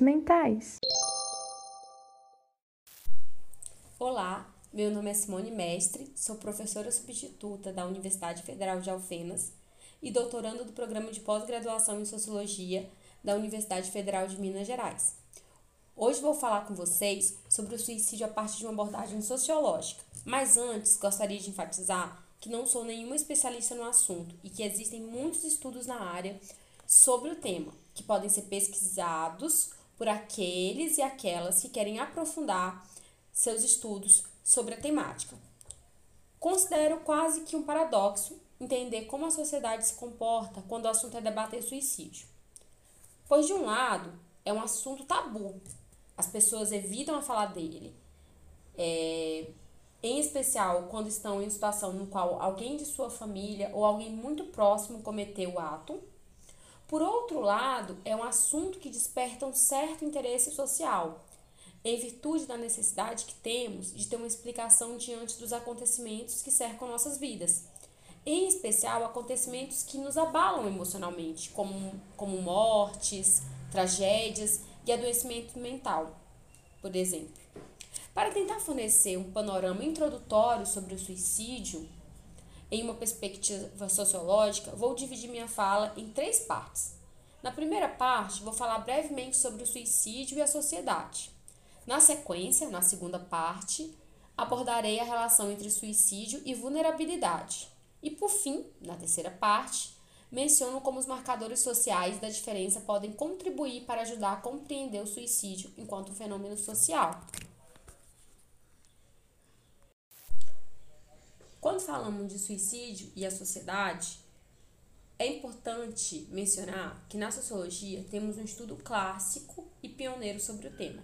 Mentais. Olá, meu nome é Simone Mestre, sou professora substituta da Universidade Federal de Alfenas e doutoranda do programa de pós-graduação em Sociologia da Universidade Federal de Minas Gerais. Hoje vou falar com vocês sobre o suicídio a partir de uma abordagem sociológica, mas antes gostaria de enfatizar que não sou nenhuma especialista no assunto e que existem muitos estudos na área sobre o tema, que podem ser pesquisados por aqueles e aquelas que querem aprofundar seus estudos sobre a temática. Considero quase que um paradoxo entender como a sociedade se comporta quando o assunto é debater suicídio. Pois, de um lado, é um assunto tabu, as pessoas evitam a falar dele, é, em especial quando estão em situação no qual alguém de sua família ou alguém muito próximo cometeu o ato. Por outro lado, é um assunto que desperta um certo interesse social, em virtude da necessidade que temos de ter uma explicação diante dos acontecimentos que cercam nossas vidas. Em especial, acontecimentos que nos abalam emocionalmente, como, como mortes, tragédias e adoecimento mental, por exemplo. Para tentar fornecer um panorama introdutório sobre o suicídio, em uma perspectiva sociológica, vou dividir minha fala em três partes. Na primeira parte, vou falar brevemente sobre o suicídio e a sociedade. Na sequência, na segunda parte, abordarei a relação entre suicídio e vulnerabilidade. E por fim, na terceira parte, menciono como os marcadores sociais da diferença podem contribuir para ajudar a compreender o suicídio enquanto fenômeno social. Quando falamos de suicídio e a sociedade, é importante mencionar que na sociologia temos um estudo clássico e pioneiro sobre o tema.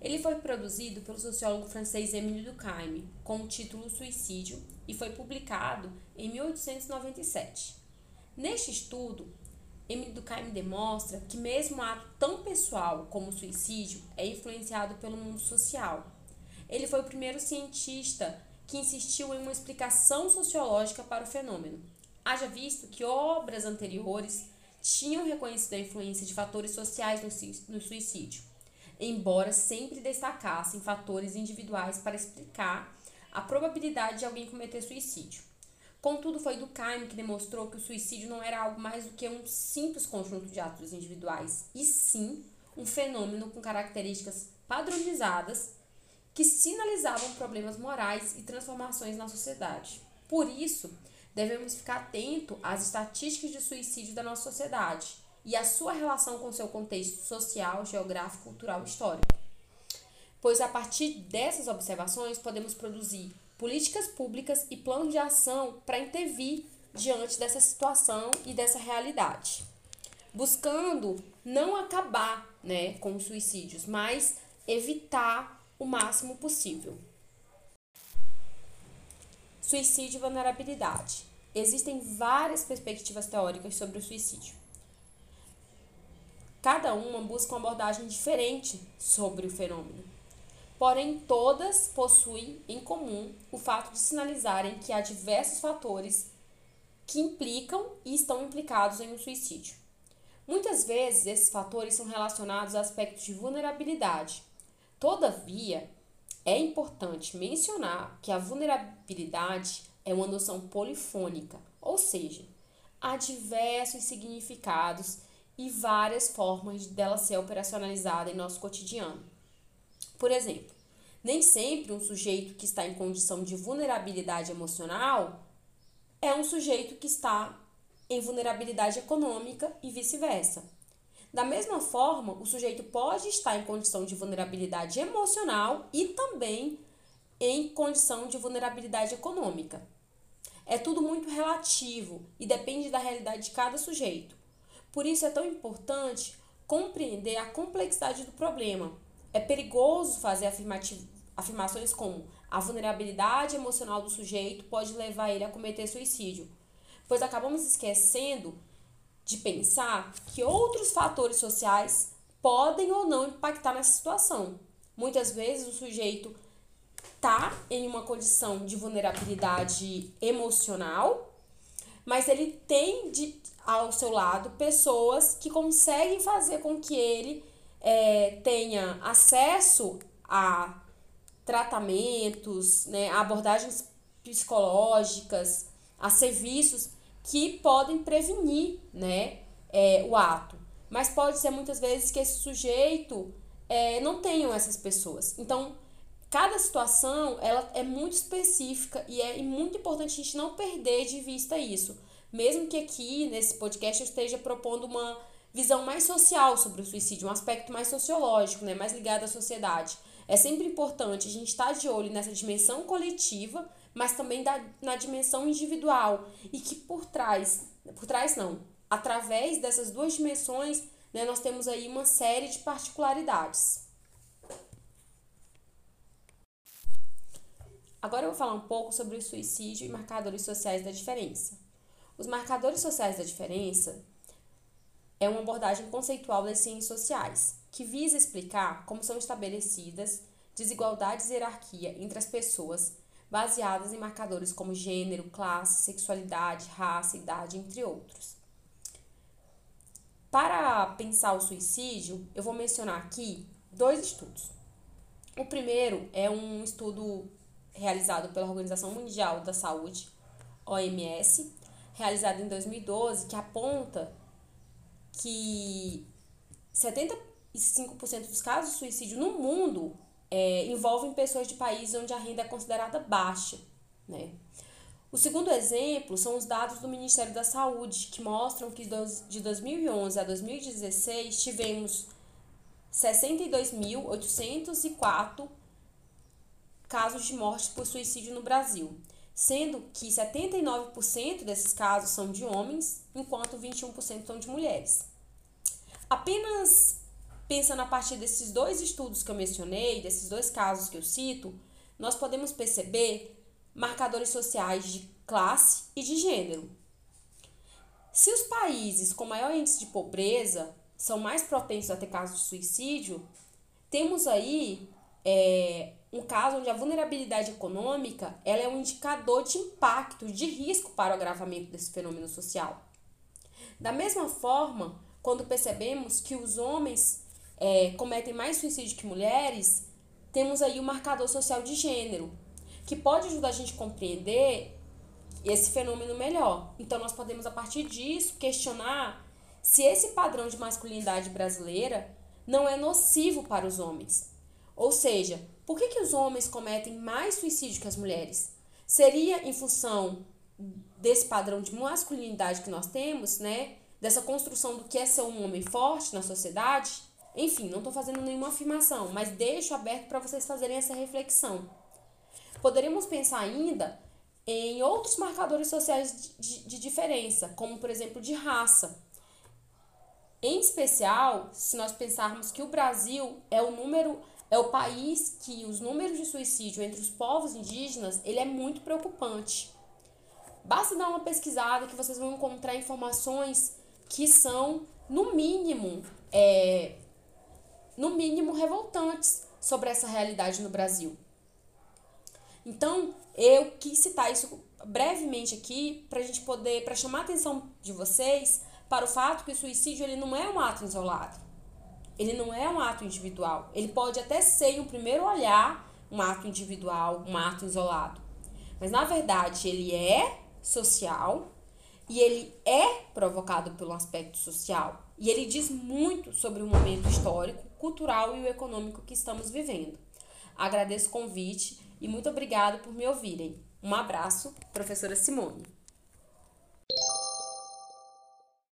Ele foi produzido pelo sociólogo francês Émile Durkheim com o título Suicídio e foi publicado em 1897. Neste estudo, Emile Durkheim demonstra que mesmo um ato tão pessoal como o suicídio é influenciado pelo mundo social. Ele foi o primeiro cientista que insistiu em uma explicação sociológica para o fenômeno. Haja visto que obras anteriores tinham reconhecido a influência de fatores sociais no suicídio, embora sempre destacassem fatores individuais para explicar a probabilidade de alguém cometer suicídio. Contudo, foi Durkheim que demonstrou que o suicídio não era algo mais do que um simples conjunto de atos individuais, e sim um fenômeno com características padronizadas que sinalizavam problemas morais e transformações na sociedade. Por isso, devemos ficar atento às estatísticas de suicídio da nossa sociedade e à sua relação com seu contexto social, geográfico, cultural e histórico. Pois a partir dessas observações podemos produzir políticas públicas e planos de ação para intervir diante dessa situação e dessa realidade, buscando não acabar né, com os suicídios, mas evitar o máximo possível. Suicídio e vulnerabilidade. Existem várias perspectivas teóricas sobre o suicídio. Cada uma busca uma abordagem diferente sobre o fenômeno porém todas possuem em comum o fato de sinalizarem que há diversos fatores que implicam e estão implicados em um suicídio. Muitas vezes esses fatores são relacionados a aspectos de vulnerabilidade. Todavia, é importante mencionar que a vulnerabilidade é uma noção polifônica, ou seja, há diversos significados e várias formas dela ser operacionalizada em nosso cotidiano. Por exemplo, nem sempre um sujeito que está em condição de vulnerabilidade emocional é um sujeito que está em vulnerabilidade econômica e vice-versa. Da mesma forma, o sujeito pode estar em condição de vulnerabilidade emocional e também em condição de vulnerabilidade econômica. É tudo muito relativo e depende da realidade de cada sujeito. Por isso é tão importante compreender a complexidade do problema é perigoso fazer afirmações como a vulnerabilidade emocional do sujeito pode levar ele a cometer suicídio, pois acabamos esquecendo de pensar que outros fatores sociais podem ou não impactar nessa situação. Muitas vezes o sujeito está em uma condição de vulnerabilidade emocional, mas ele tem de, ao seu lado pessoas que conseguem fazer com que ele é, tenha acesso a tratamentos, né, a abordagens psicológicas, a serviços que podem prevenir né, é, o ato. Mas pode ser muitas vezes que esse sujeito é, não tenham essas pessoas. Então, cada situação ela é muito específica e é muito importante a gente não perder de vista isso. Mesmo que aqui nesse podcast eu esteja propondo uma visão mais social sobre o suicídio, um aspecto mais sociológico, né, mais ligado à sociedade. É sempre importante a gente estar de olho nessa dimensão coletiva, mas também da, na dimensão individual e que por trás, por trás não, através dessas duas dimensões, né, nós temos aí uma série de particularidades. Agora eu vou falar um pouco sobre o suicídio e marcadores sociais da diferença. Os marcadores sociais da diferença é uma abordagem conceitual das ciências sociais, que visa explicar como são estabelecidas desigualdades e hierarquia entre as pessoas, baseadas em marcadores como gênero, classe, sexualidade, raça, idade, entre outros. Para pensar o suicídio, eu vou mencionar aqui dois estudos. O primeiro é um estudo realizado pela Organização Mundial da Saúde, OMS, realizado em 2012, que aponta que 75% dos casos de suicídio no mundo é, envolvem pessoas de países onde a renda é considerada baixa. Né? O segundo exemplo são os dados do Ministério da Saúde, que mostram que de 2011 a 2016 tivemos 62.804 casos de morte por suicídio no Brasil, sendo que 79% desses casos são de homens, enquanto 21% são de mulheres. Apenas pensando a partir desses dois estudos que eu mencionei, desses dois casos que eu cito, nós podemos perceber marcadores sociais de classe e de gênero. Se os países com maior índice de pobreza são mais propensos a ter casos de suicídio, temos aí é, um caso onde a vulnerabilidade econômica ela é um indicador de impacto, de risco para o agravamento desse fenômeno social. Da mesma forma, quando percebemos que os homens é, cometem mais suicídio que mulheres, temos aí o marcador social de gênero, que pode ajudar a gente a compreender esse fenômeno melhor. Então, nós podemos, a partir disso, questionar se esse padrão de masculinidade brasileira não é nocivo para os homens. Ou seja, por que, que os homens cometem mais suicídio que as mulheres? Seria em função desse padrão de masculinidade que nós temos, né? Dessa construção do que é ser um homem forte na sociedade? Enfim, não estou fazendo nenhuma afirmação, mas deixo aberto para vocês fazerem essa reflexão. Poderíamos pensar ainda em outros marcadores sociais de, de, de diferença, como por exemplo de raça. Em especial, se nós pensarmos que o Brasil é o número é o país que os números de suicídio entre os povos indígenas ele é muito preocupante. Basta dar uma pesquisada que vocês vão encontrar informações que são no mínimo é, no mínimo revoltantes sobre essa realidade no Brasil. Então, eu quis citar isso brevemente aqui para a gente poder, para chamar a atenção de vocês para o fato que o suicídio ele não é um ato isolado. Ele não é um ato individual. Ele pode até ser, em um primeiro olhar, um ato individual, um ato isolado. Mas, na verdade, ele é social e ele é provocado pelo aspecto social. E ele diz muito sobre o momento histórico, cultural e o econômico que estamos vivendo. Agradeço o convite e muito obrigada por me ouvirem. Um abraço, professora Simone.